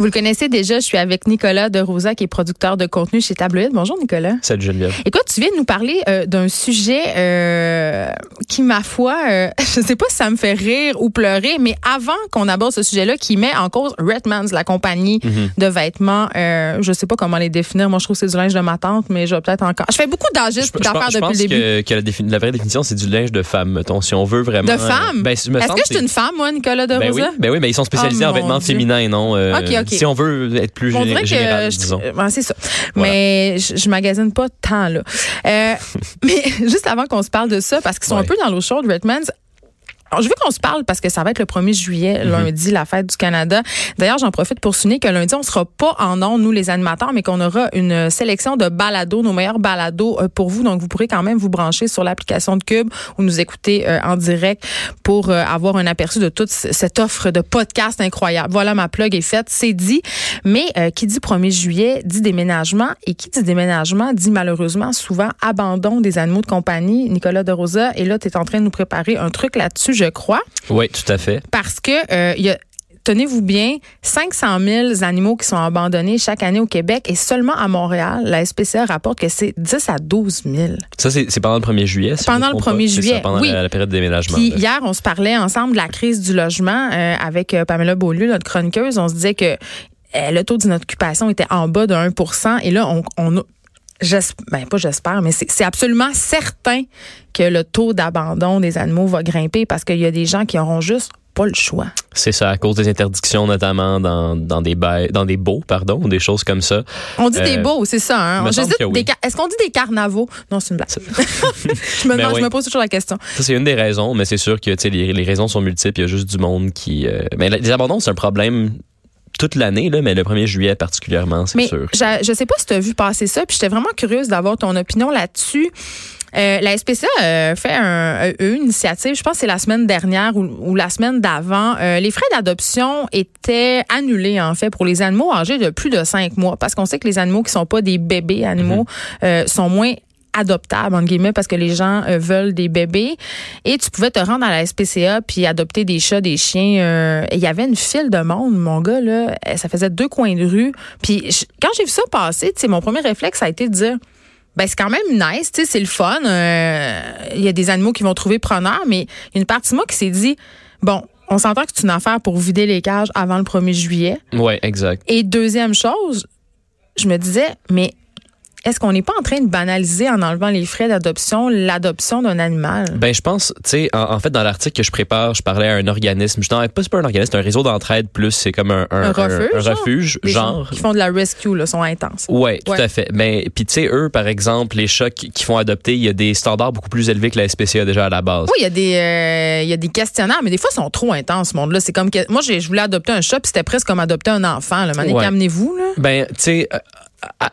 Vous le connaissez déjà, je suis avec Nicolas de Rosa, qui est producteur de contenu chez Tabloïd. Bonjour Nicolas. Salut Geneviève. Écoute, tu viens de nous parler euh, d'un sujet euh, qui, ma foi, euh, je sais pas si ça me fait rire ou pleurer, mais avant qu'on aborde ce sujet-là, qui met en cause Redmans, la compagnie Mhm. de vêtements, euh, je sais pas comment les définir. Moi, je trouve que c'est du linge de ma tante, mais je vais peut-être encore. Je fais beaucoup d'agistes Je, d'affaires je depuis le début. que, que la, la vraie définition, c'est du linge de femme, mettons, si on veut vraiment. De femme? Ben, Est-ce que je suis une femme, moi, Nicolas de Ben oui, ben oui, mais ils sont spécialisés Oh, en vêtements Dieu. féminins, non? euh, Ok, Si on veut être plus On général, disons. ouais, c'est ça. Voilà. Mais je, je magasine pas tant là. Euh, mais juste avant qu'on se parle de ça, parce qu'ils sont un peu dans l'eau chaude, Redmans. Alors, je veux qu'on se parle parce que ça va être le 1er juillet, Mhm. lundi, la fête du Canada. D'ailleurs, j'en profite pour souligner que lundi, on sera pas en ondes, nous, les animateurs, mais qu'on aura une sélection de balados, nos meilleurs balados euh, pour vous. Donc, vous pourrez quand même vous brancher sur l'application de Cube ou nous écouter euh, en direct pour euh, avoir un aperçu de toute cette offre de podcast incroyable. Voilà, ma plug est faite, c'est dit. Mais euh, qui dit 1er juillet dit déménagement et qui dit déménagement dit malheureusement souvent abandon des animaux de compagnie. Nicolas de Rosa, et là, tu es en train de nous préparer un truc là-dessus, je crois, Oui, tout à fait. parce que euh, y a Tenez-vous bien, 500 000 animaux qui sont abandonnés chaque année au Québec et seulement à Montréal, la SPCA rapporte que c'est 10 à 12 000. Ça, c'est pendant le 1er juillet. si Pendant le trompe 1er pas. C'est juillet, ça, pendant oui. la, la période de déménagement. Puis hier, on se parlait ensemble de la crise du logement euh, avec euh, Pamela Beaulieu, notre chroniqueuse. On se disait que euh, le taux d'inoccupation était en bas de 1% Et là, on, on j'espère, ben pas j'espère, mais c'est absolument certain que le taux d'abandon des animaux va grimper parce qu'il y a des gens qui auront juste pas le choix. C'est ça, à cause des interdictions, notamment dans, dans des bails, dans des baux, pardon, ou des choses comme ça. On dit des Euh, beaux, c'est ça. Hein? oui. Est-ce qu'on dit des carnavaux? Non, c'est une blague. je, me Ben je me pose toujours la question. Ça, c'est une des raisons, mais c'est sûr que tu sais, les, les raisons sont multiples. Il y a juste du monde qui. euh, Mais les abandons, c'est un problème toute l'année, là, mais le 1er juillet particulièrement, c'est Mais sûr. je, je sais pas si tu as vu passer ça, puis j'étais vraiment curieuse d'avoir ton opinion là-dessus. Euh, la SPCA euh, fait un, euh, une initiative, je pense que c'est la semaine dernière ou, ou la semaine d'avant. Euh, les frais d'adoption étaient annulés en fait pour les animaux âgés de plus de cinq mois parce qu'on sait que les animaux qui sont pas des bébés animaux euh, sont moins adoptables entre guillemets parce que les gens euh, veulent des bébés et tu pouvais te rendre à la SPCA puis adopter des chats des chiens euh, et il y avait une file de monde mon gars là euh, ça faisait deux coins de rue puis je- quand j'ai vu ça passer tu sais mon premier réflexe ça a été de dire ben c'est quand même nice, tu sais, c'est le fun. euh, Il y a des animaux qui vont trouver preneur, mais il y a une partie de moi qui s'est dit, bon, on s'entend que c'est une affaire pour vider les cages avant le 1er juillet. Ouais, exact. Et deuxième chose, je me disais, mais est-ce qu'on n'est pas en train de banaliser en enlevant les frais d'adoption l'adoption d'un animal? Ben, je pense, tu sais, en, en fait, dans l'article que je prépare, je parlais à un organisme. Je, non, pas, c'est pas un organisme, c'est un réseau d'entraide plus, c'est comme un, Un refuge, un genre? refuge, genre. qui font de la rescue là, sont intenses. Ouais, tout Ouais. à fait. Mais puis tu sais eux par exemple, les chats qui, font adopter, il y a des standards beaucoup plus élevés que la SPCA déjà à la base. Oui, il y a des euh, il y a des questionnaires, mais des fois ils sont trop intenses ce monde-là. C'est comme que moi je voulais adopter un chat, puis c'était presque comme adopter un enfant. Là, Ouais. amenez-vous là? Ben, tu sais,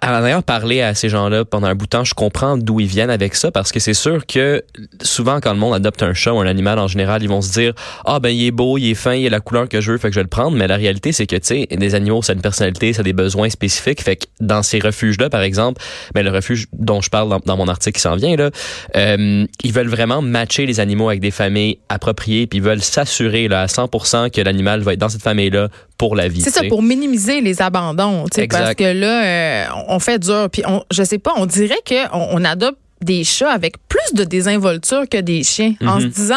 en ayant parlé à ces gens-là pendant un bout de temps, je comprends d'où ils viennent avec ça parce que c'est sûr que souvent quand le monde adopte un chat ou un animal en général, ils vont se dire ah ben il est beau, il est fin, il a la couleur que je veux, fait que je vais le prendre. Mais la réalité c'est que tu sais, des animaux ça a une personnalité, ça a des besoins spécifiques. Fait que dans ces refuges-là, par exemple, ben le refuge dont je parle dans, dans mon article qui s'en vient là, euh, ils veulent vraiment matcher les animaux avec des familles appropriées, puis ils veulent s'assurer là à 100% que l'animal va être dans cette famille-là pour la vie. C'est ça pour minimiser les abandons, parce que là euh, on fait dur puis on je sais pas, on dirait que on, on adopte des chats avec plus de désinvolture que des chiens en se Mhm. disant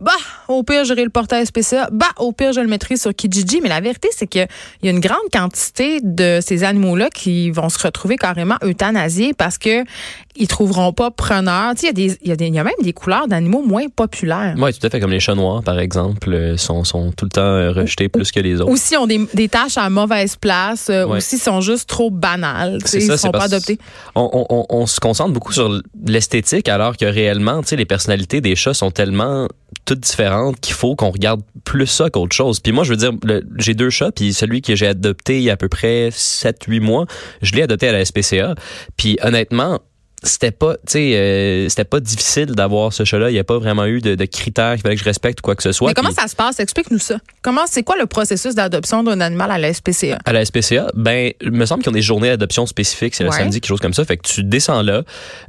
bah au pire j'irai le porter à SPCA, bah au pire je le mettrai sur Kijiji, mais la vérité c'est que il y a une grande quantité de ces animaux là qui vont se retrouver carrément euthanasiés parce que ils trouveront pas preneur. Tu sais il y a des il y a des il y a même des couleurs d'animaux moins populaires. Oui, tout à fait. Comme les chats noirs, par exemple, euh, sont, sont tout le temps euh, rejetés plus que les autres. Ou s'ils ont des, des tâches à mauvaise place, euh, Ouais. ou s'ils sont juste trop banales, tu sais, ils ne sont pas adoptés. On, on- on- on se concentre beaucoup sur l'esthétique, alors que réellement, tu sais, les personnalités des chats sont tellement toutes différentes qu'il faut qu'on regarde plus ça qu'autre chose. Puis moi, je veux dire, j'ai deux chats, puis celui que j'ai adopté il y a à peu près 7-8 mois, je l'ai adopté à la SPCA. Puis honnêtement, c'était pas, tu sais, euh, c'était pas difficile d'avoir ce chat-là. Il n'y a pas vraiment eu de, de critères qu'il fallait que je respecte ou quoi que ce soit. Mais comment Puis- ça se passe? Explique-nous ça. Comment, c'est quoi le processus d'adoption d'un animal à la SPCA? À la SPCA, ben, il me semble qu'ils ont des journées d'adoption spécifiques, c'est le Ouais. samedi, quelque chose comme ça. Fait que tu descends là,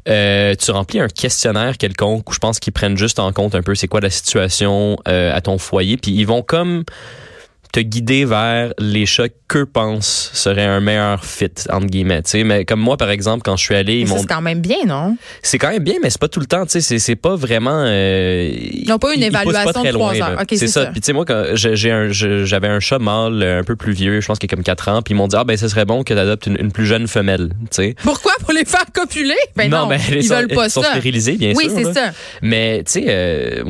euh, tu remplis un questionnaire quelconque où je pense qu'ils prennent juste en compte un peu c'est quoi la situation euh, à ton foyer, puis ils vont comme te guider vers les chats qu'eux pensent serait un meilleur fit entre guillemets. sais Mais comme moi, par exemple, quand je suis allé, ils m'ont. C'est quand même bien, non? C'est quand même bien, mais c'est pas tout le temps. Tu sais, c'est pas vraiment. Euh, ils n'ont pas une évaluation de trois heures. c'est ça. Puis tu sais, moi, j'avais un chat mâle un peu plus vieux, je pense qu'il a comme 4 ans, puis ils m'ont dit ah ben ce serait bon que tu adoptes une, plus jeune femelle. Tu sais. Pourquoi? Pour les faire copuler? Ben non, ben, ils veulent pas ils ça. Sont stérilisés, bien sûr. Oui, c'est ça. Mais tu sais, euh,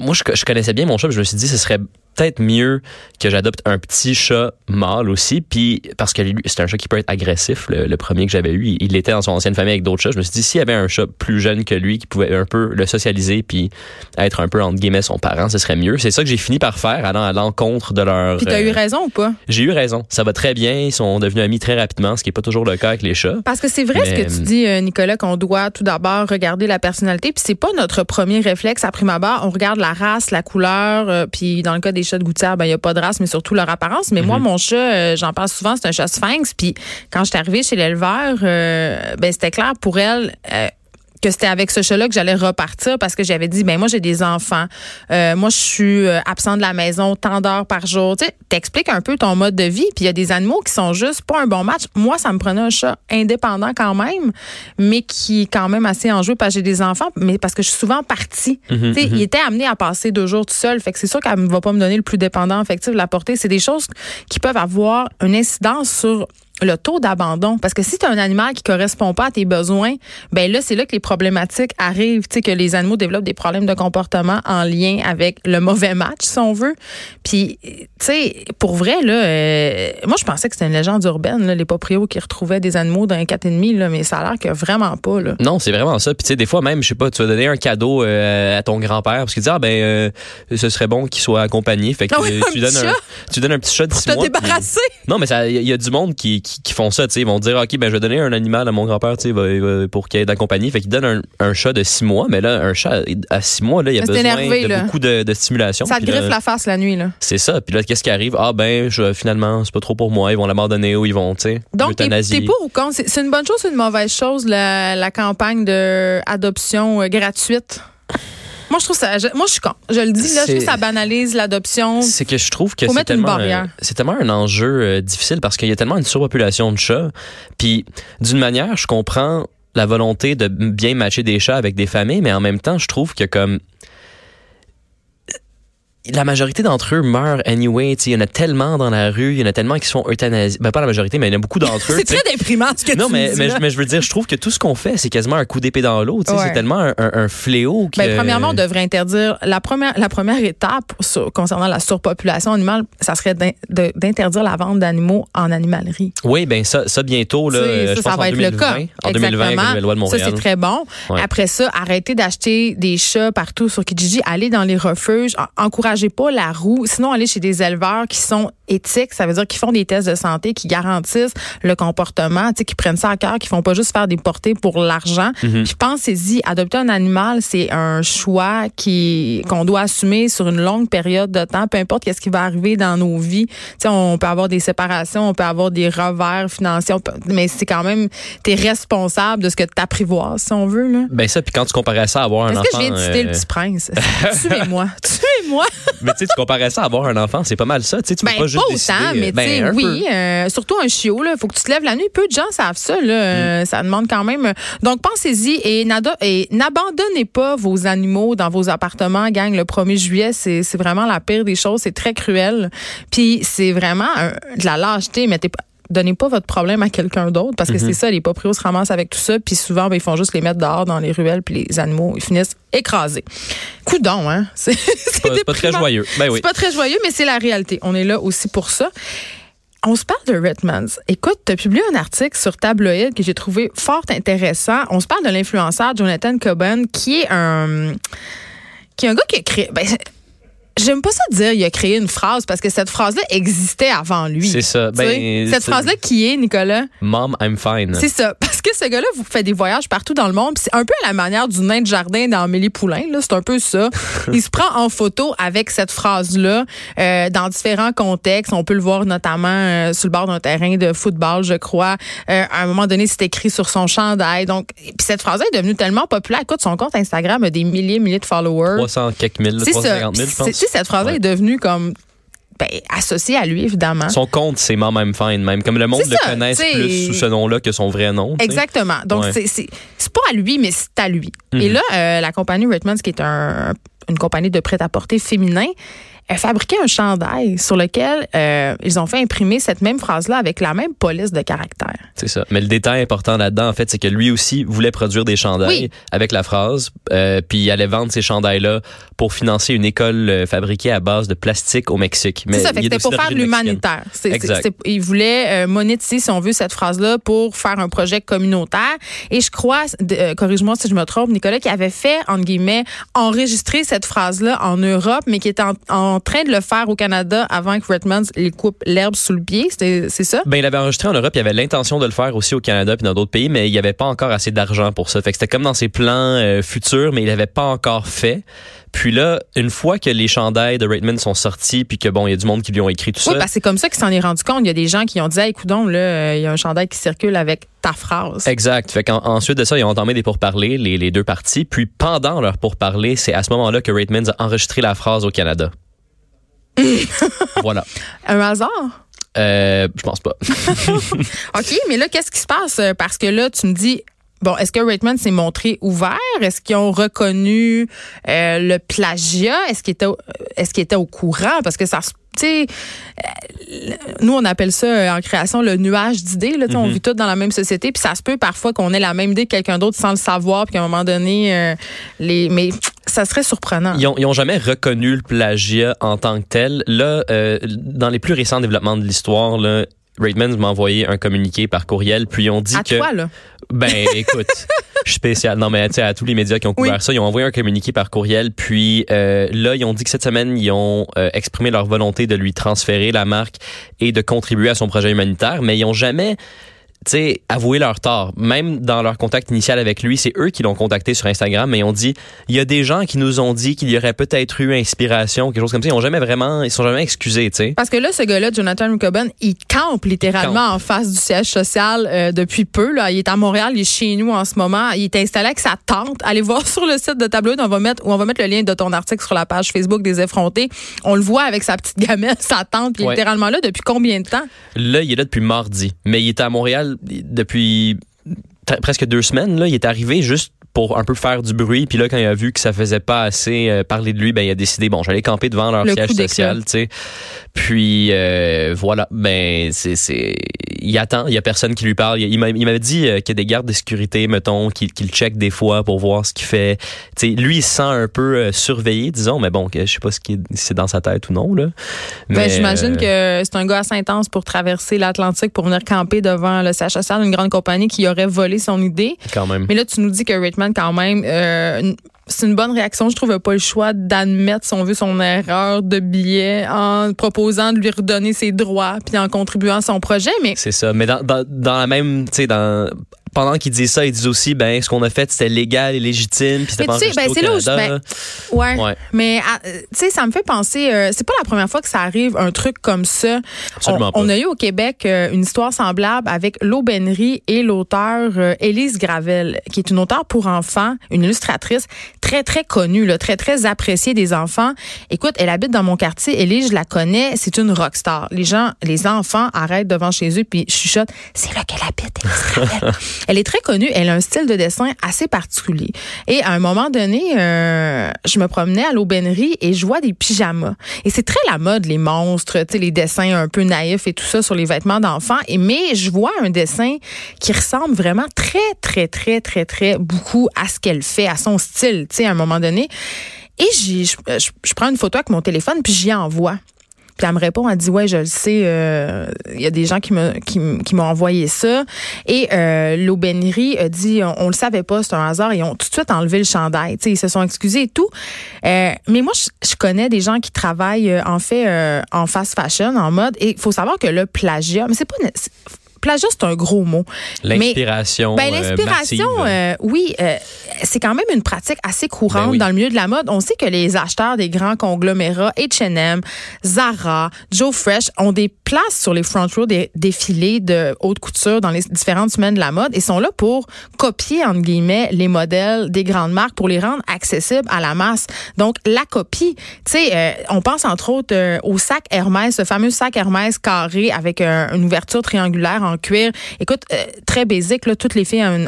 moi je, je connaissais bien mon chat, je me suis dit ce serait peut-être mieux que j'adopte un petit chat mâle aussi, puis parce que c'est un chat qui peut être agressif. Le, premier que j'avais eu, il, était dans son ancienne famille avec d'autres chats. Je me suis dit, s'il y avait un chat plus jeune que lui qui pouvait un peu le socialiser puis être un peu entre guillemets son parent, ce serait mieux. C'est ça que j'ai fini par faire, allant à l'encontre de leur. Puis t'as eu euh, raison ou pas? J'ai eu raison. Ça va très bien. Ils sont devenus amis très rapidement, ce qui est pas toujours le cas avec les chats. Parce que c'est vrai ce que tu dis, euh, Nicolas, qu'on doit tout d'abord regarder la personnalité, puis c'est pas notre premier réflexe à prime abord. On regarde la race, la couleur, euh, puis dans le cas des chats de gouttière, ben il y a pas de race, mais surtout leur apparence. Mais moi, mhm. mon chat, euh, j'en parle souvent, c'est un chat sphinx. Puis quand je suis arrivée chez l'éleveur, euh, ben c'était clair pour elle. Que c'était avec ce chat-là que j'allais repartir parce que j'avais dit ben moi j'ai des enfants, euh, moi je suis euh, absent de la maison tant d'heures par jour. Tu sais, t'expliques un peu ton mode de vie. Puis il y a des animaux qui sont juste pas un bon match. Moi ça me prenait un chat indépendant quand même, mais qui est quand même assez enjoué parce que j'ai des enfants, mais parce que je suis souvent partie. Mhm, tu sais, mhm. il était amené à passer deux jours tout seul. Fait que c'est sûr qu'elle ne va pas me donner le plus dépendant affectif de la portée. C'est des choses qui peuvent avoir une incidence sur le taux d'abandon. Parce que si tu as un animal qui correspond pas à tes besoins, ben là, c'est là que les problématiques arrivent, tu sais, que les animaux développent des problèmes de comportement en lien avec le mauvais match, si on veut. Puis, tu sais, pour vrai, là, euh, moi, je pensais que c'était une légende urbaine, là, les proprios qui retrouvaient des animaux quatre et demi, là, mais ça a l'air que vraiment pas, là. Non, c'est vraiment ça. Puis, tu sais, des fois, même, je sais pas, tu vas donner un cadeau euh, à ton grand-père parce qu'il dit, ah, ben, euh, ce serait bon qu'il soit accompagné. Fait que ah tu, donnes un, tu donnes un petit chat de six mois. débarrasser. Non, mais il y, a du monde qui qui, font ça, tu sais, ils vont dire, OK, ben, je vais donner un animal à mon grand-père, pour qu'il ait d'accompagner. Fait qu'il donne un, un, chat de six mois, mais là, un chat à six mois, là, il y a besoin de beaucoup de, de, stimulation. Ça te griffe la face la nuit, là. C'est ça. Puis là, qu'est-ce qui arrive? Ah, ben, je, finalement, c'est pas trop pour moi, ils vont l'abandonner ou ils vont, tu sais, Donc, t'es pour ou contre? C'est une bonne chose ou une mauvaise chose, la, la campagne d'adoption euh, gratuite? Moi, je trouve ça. moi, je suis con. Je le dis, là, je trouve ça banalise l'adoption. C'est que je trouve que c'est tellement, c'est tellement un enjeu euh, difficile parce qu'il y a tellement une surpopulation de chats. Puis, d'une manière, je comprends la volonté de bien matcher des chats avec des familles, mais en même temps, je trouve que comme la majorité d'entre eux meurent anyway. Il y en a tellement dans la rue, il y en a tellement qui sont euthanasiés. Ben, pas la majorité, mais il y en a beaucoup d'entre eux. c'est très déprimant ce que non, tu mais, dis. Mais, mais, je veux dire, je trouve que tout ce qu'on fait, c'est quasiment un coup d'épée dans l'eau. C'est tellement un, un, fléau. Que... Ben, premièrement, on devrait interdire. La première, la première étape concernant la surpopulation animale, ça serait d'interdire la vente d'animaux en animalerie. Oui, ben ça, ça bientôt. Là, je ça va être le cas. En 2020, la loi de Montréal. Ça, c'est très bon. Après ça, arrêtez d'acheter des chats partout sur Kijiji. Allez dans les refuges. Encouragez pas la roue. Sinon aller chez des éleveurs qui sont éthiques, ça veut dire qu'ils font des tests de santé, qui garantissent le comportement, tu sais, qui prennent ça à cœur, qui font pas juste faire des portées pour l'argent. Mhm. Puis pensez-y, adopter un animal, c'est un choix qui qu'on doit assumer sur une longue période de temps, peu importe qu'est-ce qui va arriver dans nos vies. Tu sais, on peut avoir des séparations, on peut avoir des revers financiers, mais c'est quand même t'es responsable de ce que tu apprivoises, si on veut là. Ben ça, puis quand tu comparais ça à avoir un enfant. Est-ce que je viens de citer le euh, petit prince? Tuez-moi, tuez-moi. mais tu sais, tu comparais ça à avoir un enfant, c'est pas mal ça. Tu sais, tu ben, pas juste autant, mais ben, oui, euh, surtout un chiot, il faut que tu te lèves la nuit. Peu de gens savent ça. Là, mm. Ça demande quand même. Donc, pensez-y et, n'abandonnez pas vos animaux dans vos appartements, gang, le 1er juillet. C'est vraiment la pire des choses. C'est très cruel. Puis, c'est vraiment de la lâcheté. Mettez pas donnez pas votre problème à quelqu'un d'autre parce que mm-hmm. c'est ça les proprios se ramassent avec tout ça puis souvent ben, ils font juste les mettre dehors dans les ruelles puis les animaux ils finissent écrasés. Coudon hein, c'est pas, très joyeux. Ben oui. C'est pas très joyeux mais c'est la réalité. On est là aussi pour ça. On se parle de Redmans. Écoute, tu as publié un article sur Tabloïd que j'ai trouvé fort intéressant. On se parle de l'influenceur Jonathan Coben qui est un qui est un gars qui a créé ben, J'aime pas ça dire il a créé une phrase parce que cette phrase-là existait avant lui. C'est ça. Ben, cette phrase-là qui est, Nicolas? Mom, I'm fine. C'est ça. Parce que ce gars-là vous fait des voyages partout dans le monde. C'est un peu à la manière du nain de jardin dans Mélie Poulain. C'est un peu ça. il se prend en photo avec cette phrase-là euh, dans différents contextes. On peut le voir notamment euh, sur le bord d'un terrain de football, je crois. Euh, à un moment donné, c'est écrit sur son chandail. Donc, puis cette phrase-là est devenue tellement populaire. Écoute, son compte Instagram a des milliers, milliers de followers. 300 quelques mille, 350 000, je pense cette phrase-là est devenue comme ben, associé à lui, évidemment. Son compte, c'est Mom Fine, même. Comme le monde le connaisse plus sous ce nom-là que son vrai nom. t'sais. Exactement. Donc, Ouais. c'est- pas à lui, mais c'est à lui. Et Mhm. là, euh, la compagnie Redmond, qui est un- une compagnie de prêt-à-porter féminin, fabriqué un chandail sur lequel euh, ils ont fait imprimer cette même phrase-là avec la même police de caractère. C'est ça. Mais le détail important là-dedans, en fait, c'est que lui aussi voulait produire des chandails Oui. avec la phrase, euh, puis il allait vendre ces chandails-là pour financer une école euh, fabriquée à base de plastique au Mexique. Mais C'est ça, il c'était pour faire de l'humanitaire. Ils voulaient euh, monétiser, si on veut, cette phrase-là pour faire un projet communautaire. Et je crois, euh, corrige-moi si je me trompe, Nicolas, qui avait fait, entre guillemets, enregistrer cette phrase-là en Europe, mais qui était en, en train de le faire au Canada avant que Redmond les coupe l'herbe sous le pied. C'est ça? Ben, il avait enregistré en Europe, il avait l'intention de le faire aussi au Canada puis dans d'autres pays, mais il n'y avait pas encore assez d'argent pour ça. Fait que c'était comme dans ses plans euh, futurs, mais il n'avait pas encore fait. Puis là, une fois que les chandails de Raitman sont sortis, puis que bon, il y a du monde qui lui ont écrit tout Oui, ça. que c'est comme ça qu'il s'en est rendu compte. Il y a des gens qui ont dit, hey, coudonc, là, euh, il y a un chandail qui circule avec ta phrase. Exact. Fait qu'ensuite de ça, ils ont entamé des pourparlers, les, les deux parties. Puis pendant leur pourparlers, c'est à ce moment-là que Raitmans a enregistré la phrase au Canada. voilà. Un hasard? Euh, je pense pas. OK, mais là, qu'est-ce qui se passe? Parce que là, tu me dis, bon, est-ce que Raitman s'est montré ouvert? Est-ce qu'ils ont reconnu euh, le plagiat? Est-ce qu'ils étaient, au- euh, est-ce qu'ils étaient au courant? Parce que ça se. Tu sais, euh, nous, on appelle ça en création le nuage d'idées. Là, On vit tous dans la même société. Puis ça se peut parfois qu'on ait la même idée que quelqu'un d'autre sans le savoir. Puis qu'à un moment donné, euh, les. Mais ça serait surprenant. Ils ont, ils ont jamais reconnu le plagiat en tant que tel. Là, euh, dans les plus récents développements de l'histoire, là, Raitmans m'a envoyé un communiqué par courriel, puis ils ont dit à que toi, là. Ben, écoute, je suis spécial. Non, mais tu sais, à tous les médias qui ont couvert Oui. ça, ils ont envoyé un communiqué par courriel. Puis euh, là, ils ont dit que cette semaine, ils ont euh, exprimé leur volonté de lui transférer la marque et de contribuer à son projet humanitaire, mais ils ont jamais sais, avoué leur tort. Même dans leur contact initial avec lui, c'est eux qui l'ont contacté sur Instagram, mais ils ont dit, il y a des gens qui nous ont dit qu'il y aurait peut-être eu inspiration, quelque chose comme ça. Ils ont jamais vraiment, ils sont jamais excusés, tu sais. Parce que là, ce gars-là, Jonathan Ricobin, il campe littéralement en face du siège social euh, depuis peu. Là. Il est à Montréal, il est chez nous en ce moment. Il est installé avec sa tante. Allez voir sur le site de Tableau, on va mettre, où on va mettre le lien de ton article sur la page Facebook des effrontés. On le voit avec sa petite gamelle, sa tante, puis il est Ouais. littéralement là depuis combien de temps? Là, il est là depuis mardi, mais il était à Montréal depuis presque deux semaines. Il est arrivé juste pour un peu faire du bruit. Puis là, quand il a vu que ça faisait pas assez euh, parler de lui, ben il a décidé bon, j'allais camper devant leur Le siège social, tu sais. Puis euh, voilà, ben c'est c'est il attend, il y a personne qui lui parle. Il, il m'a- il m'avait dit euh, qu'il y a des gardes de sécurité, mettons, qui, qui le checkent des fois pour voir ce qu'il fait. Tu sais, lui, il se sent un peu surveillé, disons, mais bon, que je sais pas ce qui c'est dans sa tête ou non là. Ben, J'imagine que c'est un gars assez intense pour traverser l'Atlantique pour venir camper devant le siège social d'une grande compagnie qui aurait volé son idée. quand même. Mais là, tu nous dis que Quand même, euh, c'est une bonne réaction. Je trouve pas le choix d'admettre, si on veut, son erreur de billet en proposant de lui redonner ses droits puis en contribuant à son projet. Mais C'est ça. Mais dans, dans, dans la même, tu sais, dans pendant qu'ils disent ça, ils disent aussi, ben, ce qu'on a fait, c'était légal et légitime, puis c'était Mais pas tu sais, ben, c'est là où je- ouais. Ouais. Mais ah, euh, tu sais, ça me fait penser. euh, c'est pas la première fois que ça arrive un truc comme ça. Absolument on, pas. on a eu au Québec euh, une histoire semblable avec l'aubainerie et l'auteur euh, Élise Gravel, qui est une auteure pour enfants, une illustratrice très très connue, là, très très appréciée des enfants. Écoute, elle habite dans mon quartier. Élise, je la connais. C'est une rockstar. Les gens, les enfants arrêtent devant chez eux puis chuchotent. C'est là qu'elle habite. Élise Gravel. Elle est très connue. Elle a un style de dessin assez particulier. Et à un moment donné, euh, je me promenais à l'aubainerie et je vois des pyjamas. Et c'est très la mode, les monstres, les dessins un peu naïfs et tout ça sur les vêtements d'enfants. Et mais je vois un dessin qui ressemble vraiment très, très, très, très, très beaucoup à ce qu'elle fait, à son style, tu sais, à un moment donné. Et je- je prends une photo avec mon téléphone puis j'y envoie. Puis elle me répond, elle dit ouais, je le sais, euh, il y a des gens qui me qui, qui m'ont envoyé ça. Et euh, a dit, on, le savait pas, c'est un hasard, ils ont tout de suite enlevé le chandail. Tu sais, ils se sont excusés et tout. Euh, mais moi, je, connais des gens qui travaillent euh, en fait euh, en fast fashion, en mode. Et il faut savoir que le plagiat, mais c'est pas plagiat, c'est un gros mot. L'inspiration. ben, euh, l'inspiration, euh, oui, euh, c'est quand même une pratique assez courante Ben oui. dans le milieu de la mode. On sait que les acheteurs des grands conglomérats, H&M, Zara, Joe Fresh, ont des place sur les front row des défilés de haute couture dans les différentes semaines de la mode et sont là pour copier, entre guillemets, les modèles des grandes marques pour les rendre accessibles à la masse. Donc, la copie, tu sais, euh, on pense entre autres au sac Hermès, ce fameux sac Hermès carré avec une ouverture triangulaire en cuir. Écoute, très basique, là, toutes les filles un,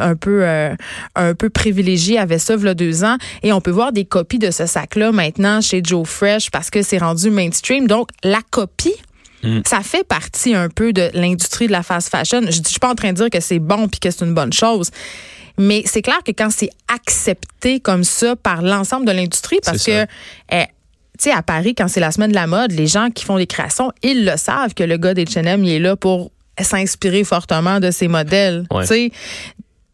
un, peu un peu privilégiées avaient ça, il y a deux ans. Et on peut voir des copies de ce sac-là maintenant chez Joe Fresh parce que c'est rendu mainstream. Donc, la copie, mm. Ça fait partie un peu de l'industrie de la fast fashion. Je ne suis pas en train de dire que c'est bon puis que c'est une bonne chose. Mais c'est clair que quand c'est accepté comme ça par l'ensemble de l'industrie, parce que eh, tu sais, à Paris, quand c'est la semaine de la mode, les gens qui font les créations, ils le savent que le gars d'H&M, il est là pour s'inspirer fortement de ces modèles. Tu sais,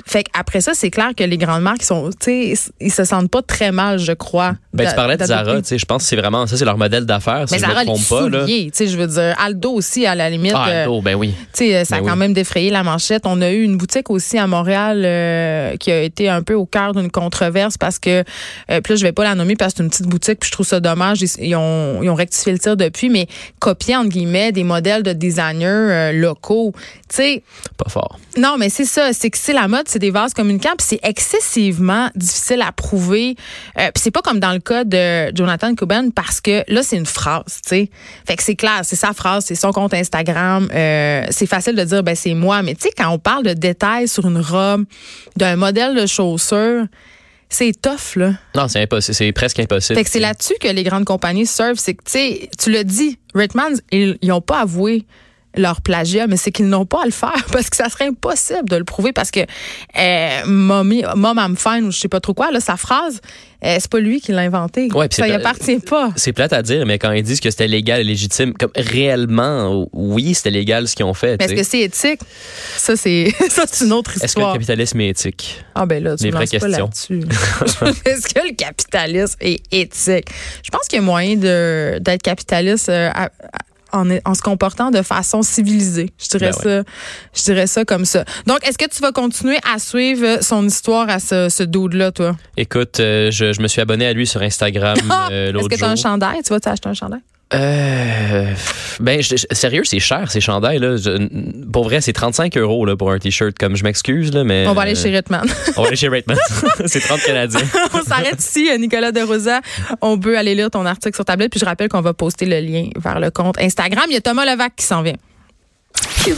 fait après ça, c'est clair que les grandes marques sont, ils se sentent pas très mal, je crois. Ben, tu parlais de Zara, tu sais, je pense que c'est vraiment ça, c'est leur modèle d'affaires. Si Mais Zara, me pas, là. tu sais, je veux dire, Aldo aussi, à la limite. Ah, Aldo, ben oui. Tu sais, ça a ben quand même défrayé la manchette. On a eu une boutique aussi à Montréal euh, qui a été un peu au cœur d'une controverse parce que, euh, puis là, je vais pas la nommer parce que c'est une petite boutique, puis je trouve ça dommage. Ils, ont, ils ont rectifié le tir depuis, mais copier, entre guillemets, des modèles de designers euh, locaux. Tu sais. Pas fort. Non, mais c'est ça. C'est que c'est la mode, c'est des vases communicants c'est excessivement difficile à prouver. Euh, puis c'est pas comme dans le cas de Jonathan Coben parce que là c'est une phrase, tu sais. Fait que c'est clair, c'est sa phrase, c'est son compte Instagram. Euh, c'est facile de dire ben c'est moi, mais tu sais quand on parle de détails sur une robe, d'un modèle de chaussure, c'est tough, là. Non, c'est impossible. C'est presque impossible. Fait que c'est là-dessus que les grandes compagnies surfent. C'est que, tu sais, tu le dis, Redmans, ils n'ont pas avoué leur plagiat, mais c'est qu'ils n'ont pas à le faire parce que ça serait impossible de le prouver parce que euh, Mommy, Mom I'm fine ou je sais pas trop quoi, là, sa phrase, euh, c'est pas lui qui l'a inventé. Ouais, ça y appartient pas. C'est plate à dire, mais quand ils disent que c'était légal et légitime, comme réellement, oui, c'était légal ce qu'ils ont fait. Est-ce que c'est éthique? Ça, c'est une autre histoire. Est-ce que le capitalisme est éthique? Ah ben là, tu vraies questions. Est-ce que le capitalisme est éthique? Je pense qu'il y a moyen d'être capitaliste euh, à, en, se comportant de façon civilisée. Je dirais ben ça. Je dirais ça comme ça. Donc, est-ce que tu vas continuer à suivre son histoire à ce, ce dude-là, toi? Écoute, euh, je, je, me suis abonné à lui sur Instagram euh, l'autre jour. Est-ce que tu as un chandail? Tu vas t'acheter un chandail? Euh, ben, sérieux, c'est cher ces chandails là. pour vrai, c'est 35 euros là pour un t-shirt. Comme je m'excuse là, mais on va aller chez Redman. on va aller chez Redman. c'est 30 canadiens. on s'arrête ici, Nicolas De Rosa. On peut aller lire ton article sur tablette. Puis je rappelle qu'on va poster le lien vers le compte Instagram. Il y a Thomas Levac qui s'en vient.